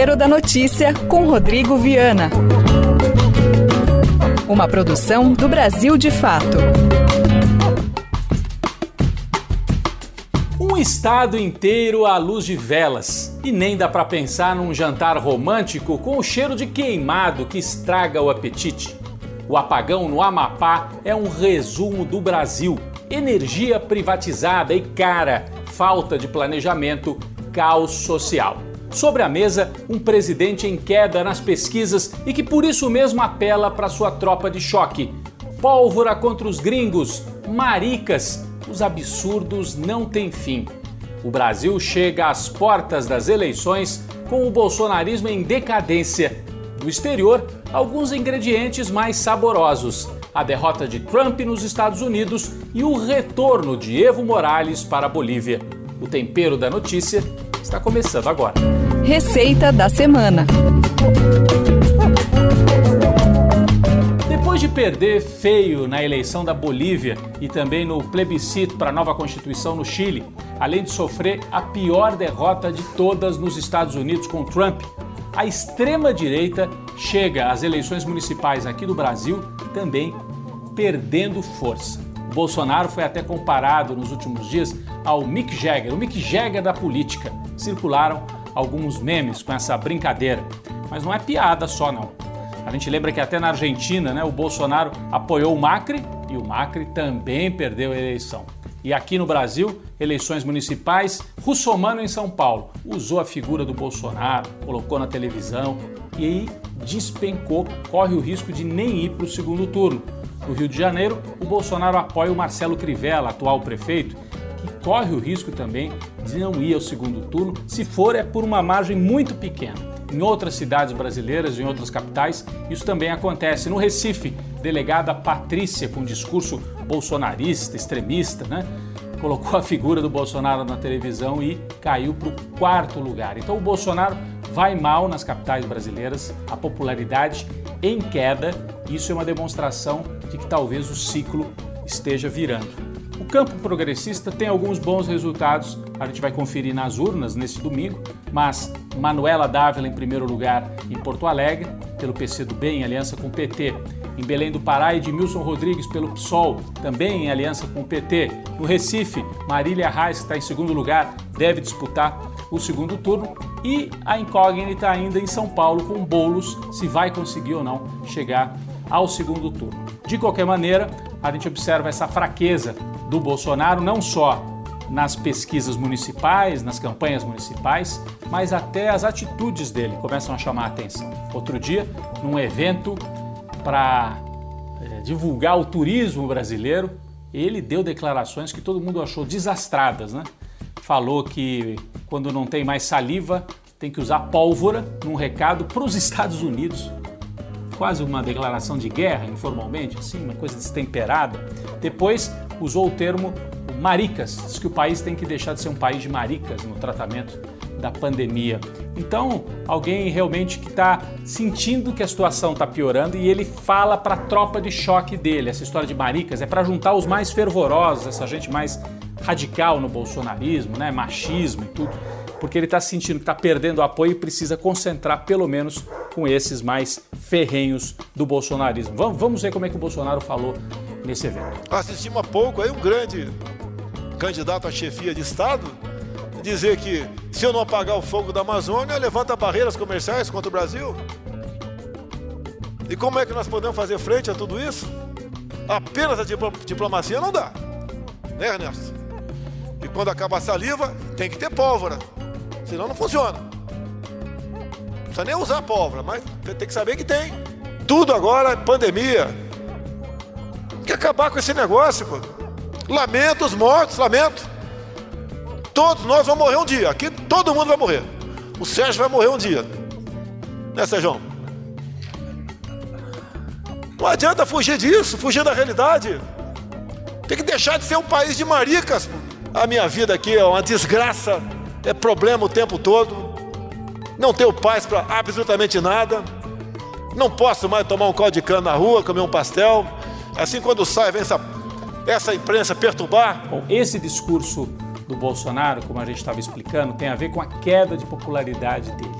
Tempero da Notícia com Rodrigo Viana. Uma produção do Brasil de Fato. Um estado inteiro à luz de velas. E nem dá para pensar num jantar romântico com o cheiro de queimado que estraga o apetite. O apagão no Amapá é um resumo do Brasil. Energia privatizada e cara, falta de planejamento, caos social. Sobre a mesa, um presidente em queda nas pesquisas e que por isso mesmo apela para sua tropa de choque. Pólvora contra os gringos, maricas, os absurdos não têm fim. O Brasil chega às portas das eleições com o bolsonarismo em decadência. No exterior, alguns ingredientes mais saborosos: a derrota de Trump nos Estados Unidos e o retorno de Evo Morales para a Bolívia. O tempero da notícia está começando agora. Receita da semana. Depois de perder feio na eleição da Bolívia e também no plebiscito para a nova Constituição no Chile, além de sofrer a pior derrota de todas nos Estados Unidos com Trump, a extrema-direita chega às eleições municipais aqui do Brasil também perdendo força. Bolsonaro foi até comparado nos últimos dias ao Mick Jagger, o Mick Jagger da política. Circularam alguns memes com essa brincadeira, mas não é piada só não. A gente lembra que até na Argentina, né, o Bolsonaro apoiou o Macri e o Macri também perdeu a eleição. E aqui no Brasil, eleições municipais, Russomano em São Paulo usou a figura do Bolsonaro, colocou na televisão e aí despencou, corre o risco de nem ir para o segundo turno. No Rio de Janeiro, o Bolsonaro apoia o Marcelo Crivella, atual prefeito, que corre o risco também de não ir ao segundo turno, se for é por uma margem muito pequena. Em outras cidades brasileiras em outras capitais, isso também acontece. No Recife, delegada Patrícia, com discurso bolsonarista, extremista, né? colocou a figura do Bolsonaro na televisão e caiu para o quarto lugar. Então o Bolsonaro vai mal nas capitais brasileiras, a popularidade em queda. Isso é uma demonstração de que talvez o ciclo esteja virando. O campo progressista tem alguns bons resultados, a gente vai conferir nas urnas nesse domingo, mas Manuela Dávila em primeiro lugar em Porto Alegre, pelo PC do Bem, em aliança com o PT. Em Belém do Pará, Edmilson Rodrigues pelo PSOL, também em aliança com o PT. No Recife, Marília Reis, que está em segundo lugar, deve disputar o segundo turno. E a incógnita ainda em São Paulo com Bolos, se vai conseguir ou não chegar ao segundo turno. De qualquer maneira, a gente observa essa fraqueza do Bolsonaro, não só nas pesquisas municipais, nas campanhas municipais, mas até as atitudes dele começam a chamar a atenção. Outro dia, num evento para é, divulgar o turismo brasileiro, ele deu declarações que todo mundo achou desastradas, né? Falou que quando não tem mais saliva, tem que usar pólvora num recado para os Estados Unidos quase uma declaração de guerra, informalmente, assim, uma coisa destemperada. Depois usou o termo maricas, diz que o país tem que deixar de ser um país de maricas no tratamento da pandemia. Então, alguém realmente que está sentindo que a situação está piorando e ele fala para a tropa de choque dele. Essa história de maricas é para juntar os mais fervorosos, essa gente mais radical no bolsonarismo, né, machismo e tudo porque ele está sentindo que está perdendo apoio e precisa concentrar pelo menos com esses mais ferrenhos do bolsonarismo. Vamos, vamos ver como é que o Bolsonaro falou nesse evento. Assistimos há pouco aí um grande candidato à chefia de Estado dizer que se eu não apagar o fogo da Amazônia, levanta barreiras comerciais contra o Brasil. E como é que nós podemos fazer frente a tudo isso? Apenas a diplomacia não dá. Né, Ernesto? E quando acaba a saliva, tem que ter pólvora. Senão não funciona. Não precisa nem usar pólvora, mas tem que saber que tem. Tudo agora é pandemia. Tem que acabar com esse negócio, pô. Lamento os mortos, lamento. Todos nós vamos morrer um dia. Aqui todo mundo vai morrer. O Sérgio vai morrer um dia. Né, Sérgio? Não adianta fugir disso, fugir da realidade. Tem que deixar de ser um país de maricas. A minha vida aqui é uma desgraça é problema o tempo todo, não tenho paz para absolutamente nada, não posso mais tomar um caldo de cana na rua, comer um pastel. Assim, quando sai, vem essa, essa imprensa perturbar. Bom, esse discurso do Bolsonaro, como a gente estava explicando, tem a ver com a queda de popularidade dele.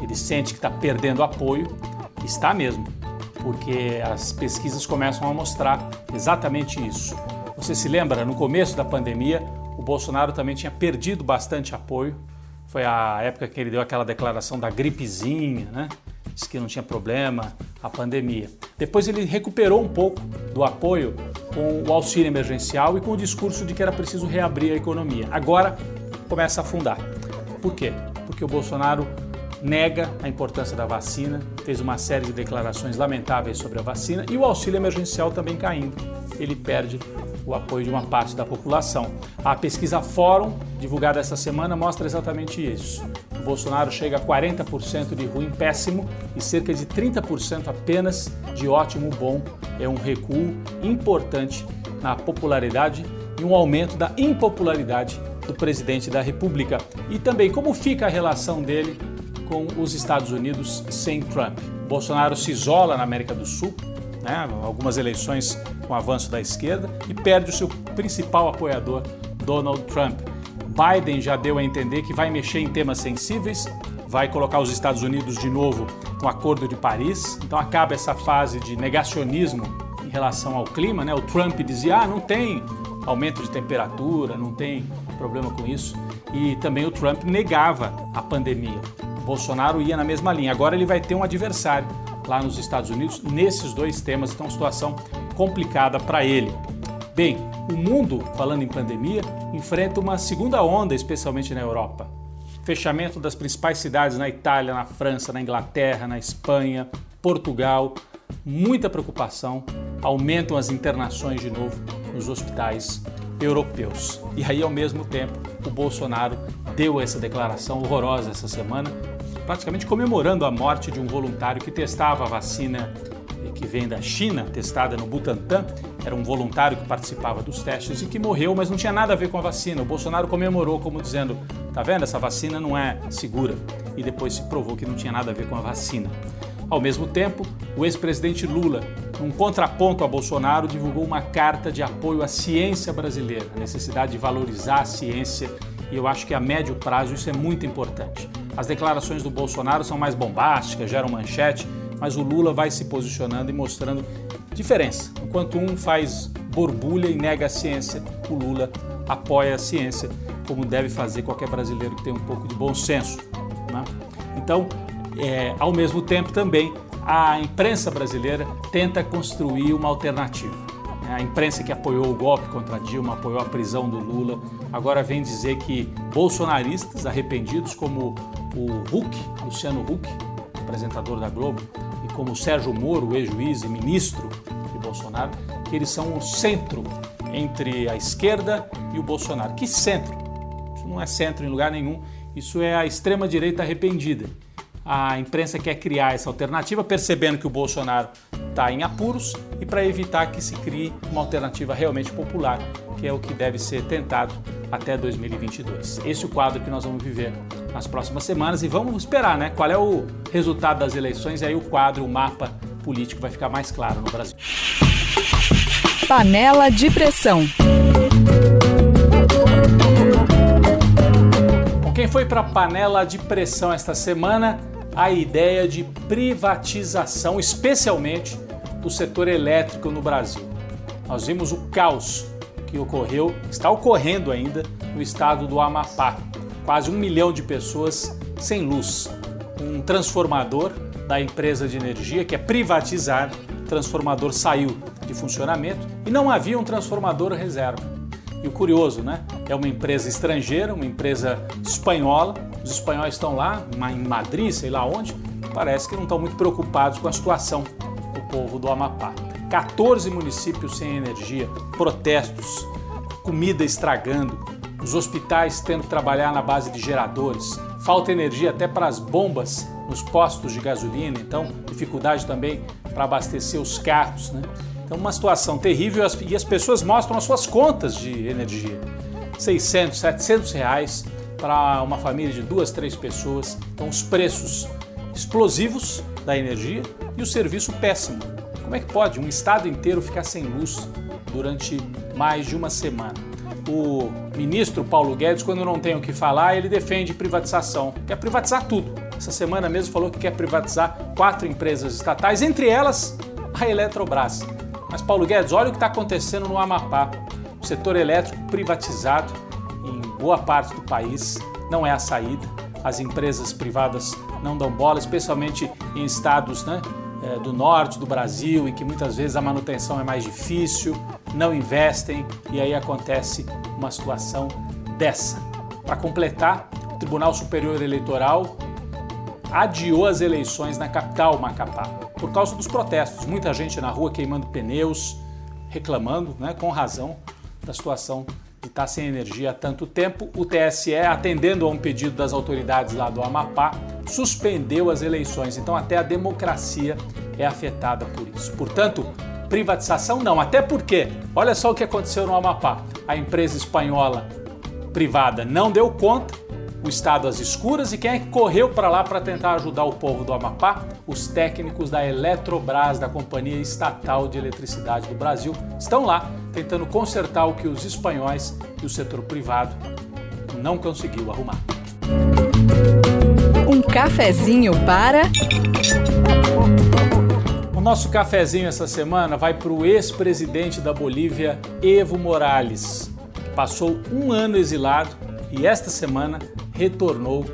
ele sente que está perdendo apoio, está mesmo, porque as pesquisas começam a mostrar exatamente isso. Você se lembra, no começo da pandemia, o Bolsonaro também tinha perdido bastante apoio. Foi a época que ele deu aquela declaração da gripezinha, né? Disse que não tinha problema, a pandemia. Depois ele recuperou um pouco do apoio com o auxílio emergencial e com o discurso de que era preciso reabrir a economia. Agora começa a afundar. Por quê? Porque o Bolsonaro nega a importância da vacina, fez uma série de declarações lamentáveis sobre a vacina e o auxílio emergencial também caindo. Ele perde o apoio de uma parte da população. A pesquisa Fórum, divulgada essa semana, mostra exatamente isso. Bolsonaro chega a 40% de ruim péssimo e cerca de 30% apenas de ótimo bom. É um recuo importante na popularidade e um aumento da impopularidade do presidente da República. E também como fica a relação dele com os Estados Unidos sem Trump. Bolsonaro se isola na América do Sul, né, algumas eleições com avanço da esquerda, e perde o seu principal apoiador, Donald Trump. Biden já deu a entender que vai mexer em temas sensíveis, vai colocar os Estados Unidos de novo no Acordo de Paris, então acaba essa fase de negacionismo em relação ao clima. Né? O Trump dizia: ah, não tem aumento de temperatura, não tem problema com isso. E também o Trump negava a pandemia. O Bolsonaro ia na mesma linha. Agora ele vai ter um adversário lá nos Estados Unidos nesses dois temas. Então, situação complicada para ele. Bem, o mundo, falando em pandemia, enfrenta uma segunda onda, especialmente na Europa. Fechamento das principais cidades na Itália, na França, na Inglaterra, na Espanha, Portugal. Muita preocupação, aumentam as internações de novo nos hospitais europeus. E aí, ao mesmo tempo, o Bolsonaro deu essa declaração horrorosa essa semana, praticamente comemorando a morte de um voluntário que testava a vacina que vem da China, testada no Butantan. Era um voluntário que participava dos testes e que morreu, mas não tinha nada a ver com a vacina. O Bolsonaro comemorou como dizendo: "Tá vendo? Essa vacina não é segura". E depois se provou que não tinha nada a ver com a vacina. Ao mesmo tempo, o ex-presidente Lula, num contraponto a Bolsonaro, divulgou uma carta de apoio à ciência brasileira, a necessidade de valorizar a ciência, e eu acho que a médio prazo isso é muito importante. As declarações do Bolsonaro são mais bombásticas, geram manchete, mas o Lula vai se posicionando e mostrando diferença. Enquanto um faz borbulha e nega a ciência, o Lula apoia a ciência, como deve fazer qualquer brasileiro que tem um pouco de bom senso. Né? Então, é, ao mesmo tempo também, a imprensa brasileira tenta construir uma alternativa. A imprensa que apoiou o golpe contra Dilma, apoiou a prisão do Lula, agora vem dizer que bolsonaristas arrependidos, como o Huck, Luciano Huck, apresentador da Globo, como Sérgio Moro, ex-juiz e ministro de Bolsonaro, que eles são o centro entre a esquerda e o Bolsonaro. Que centro? Isso não é centro em lugar nenhum, isso é a extrema-direita arrependida a imprensa quer criar essa alternativa, percebendo que o Bolsonaro em apuros e para evitar que se crie uma alternativa realmente popular, que é o que deve ser tentado até 2022. Esse é o quadro que nós vamos viver nas próximas semanas e vamos esperar, né? Qual é o resultado das eleições e aí o quadro, o mapa político vai ficar mais claro no Brasil. Panela de pressão. Bom, quem foi para a panela de pressão esta semana? a ideia de privatização, especialmente do setor elétrico no Brasil. Nós vimos o caos que ocorreu, está ocorrendo ainda no estado do Amapá. Quase um milhão de pessoas sem luz. Um transformador da empresa de energia que é privatizado, o transformador saiu de funcionamento e não havia um transformador reserva. E o curioso, né? É uma empresa estrangeira, uma empresa espanhola, os espanhóis estão lá, em Madrid, sei lá onde, parece que não estão muito preocupados com a situação povo do Amapá. 14 municípios sem energia, protestos, comida estragando, os hospitais tendo que trabalhar na base de geradores, falta energia até para as bombas nos postos de gasolina, então dificuldade também para abastecer os carros, né? Então uma situação terrível e as pessoas mostram as suas contas de energia. 600, 700 reais para uma família de duas, três pessoas. Então, os preços explosivos da energia e o serviço péssimo. Como é que pode um estado inteiro ficar sem luz durante mais de uma semana? O ministro Paulo Guedes, quando não tem o que falar, ele defende privatização, quer privatizar tudo. essa semana mesmo falou que quer privatizar quatro empresas estatais, entre elas a Eletrobras. Mas Paulo Guedes, olha o que está acontecendo no Amapá. O setor elétrico privatizado em boa parte do país não é a saída. As empresas privadas não dão bola, especialmente em estados né, é, do norte do Brasil, em que muitas vezes a manutenção é mais difícil, não investem e aí acontece uma situação dessa. Para completar, o Tribunal Superior Eleitoral adiou as eleições na capital Macapá por causa dos protestos. Muita gente na rua queimando pneus, reclamando, né, com razão, da situação de estar sem energia há tanto tempo. O TSE, atendendo a um pedido das autoridades lá do Amapá, suspendeu as eleições. Então, até a democracia é afetada por isso. Portanto, privatização não. Até porque, olha só o que aconteceu no Amapá. A empresa espanhola privada não deu conta, o estado às escuras e quem é que correu para lá para tentar ajudar o povo do Amapá? Os técnicos da Eletrobras, da Companhia Estatal de Eletricidade do Brasil, estão lá tentando consertar o que os espanhóis e o setor privado não conseguiu arrumar. Um cafezinho para o nosso cafezinho essa semana vai para o ex-presidente da Bolívia, Evo Morales passou um ano exilado e esta semana retornou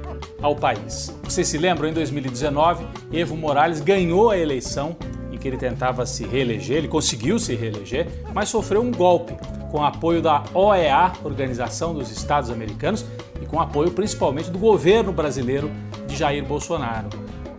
ao país. Vocês se lembram, em 2019, Evo Morales ganhou a eleição em que ele tentava se reeleger, ele conseguiu se reeleger, mas sofreu um golpe com apoio da OEA, Organização dos Estados Americanos, e com apoio principalmente do governo brasileiro de Jair Bolsonaro.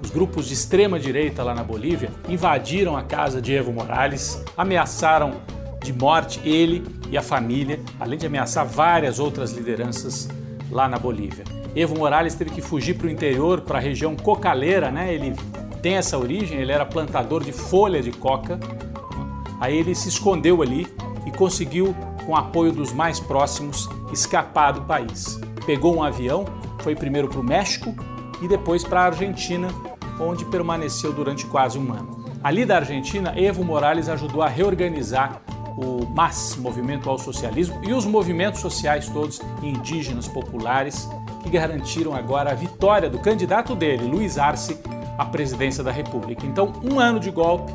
Os grupos de extrema direita lá na Bolívia invadiram a casa de Evo Morales, ameaçaram de morte ele e a família, além de ameaçar várias outras lideranças lá na Bolívia. Evo Morales teve que fugir para o interior, para a região cocaleira, né? Ele tem essa origem, ele era plantador de folha de coca. Aí ele se escondeu ali e conseguiu, com apoio dos mais próximos, escapar do país. Pegou um avião, foi primeiro para o México e depois para a Argentina, onde permaneceu durante quase um ano. Ali da Argentina, Evo Morales ajudou a reorganizar o MAS, Movimento ao Socialismo, e os movimentos sociais todos indígenas populares que garantiram agora a vitória do candidato dele, Luiz Arce, à presidência da República. Então, um ano de golpe,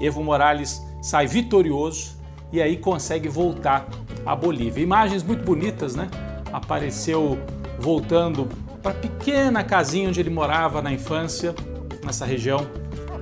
Evo Morales sai vitorioso e aí consegue voltar à Bolívia. Imagens muito bonitas, né? Apareceu voltando para a pequena casinha onde ele morava na infância, nessa região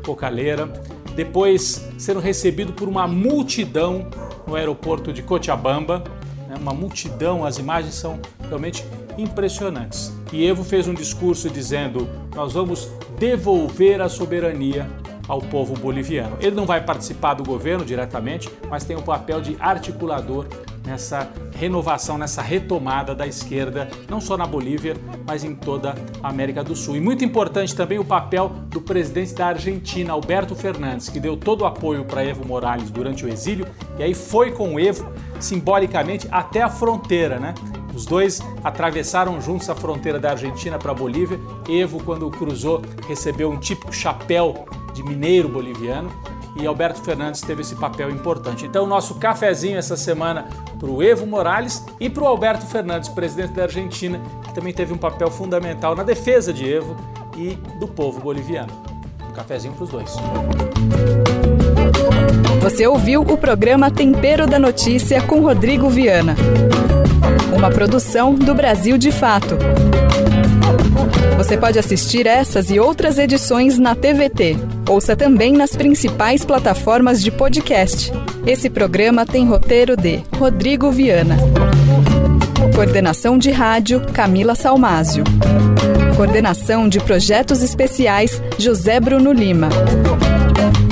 cocaleira depois sendo recebido por uma multidão no aeroporto de Cochabamba, né? uma multidão, as imagens são realmente impressionantes. E Evo fez um discurso dizendo: Nós vamos devolver a soberania ao povo boliviano. Ele não vai participar do governo diretamente, mas tem o um papel de articulador nessa renovação, nessa retomada da esquerda, não só na Bolívia, mas em toda a América do Sul. E muito importante também o papel do presidente da Argentina, Alberto Fernandes, que deu todo o apoio para Evo Morales durante o exílio e aí foi com o Evo simbolicamente até a fronteira, né? Os dois atravessaram juntos a fronteira da Argentina para a Bolívia. Evo, quando cruzou, recebeu um típico chapéu de mineiro boliviano e Alberto Fernandes teve esse papel importante. Então, nosso cafezinho essa semana para o Evo Morales e para o Alberto Fernandes, presidente da Argentina, que também teve um papel fundamental na defesa de Evo e do povo boliviano. Um cafezinho para os dois. Você ouviu o programa Tempero da Notícia com Rodrigo Viana. Uma produção do Brasil de Fato. Você pode assistir essas e outras edições na TVT. Ouça também nas principais plataformas de podcast. Esse programa tem roteiro de Rodrigo Viana. Coordenação de rádio Camila Salmásio. Coordenação de projetos especiais José Bruno Lima.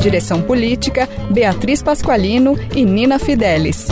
Direção política Beatriz Pasqualino e Nina Fidelis.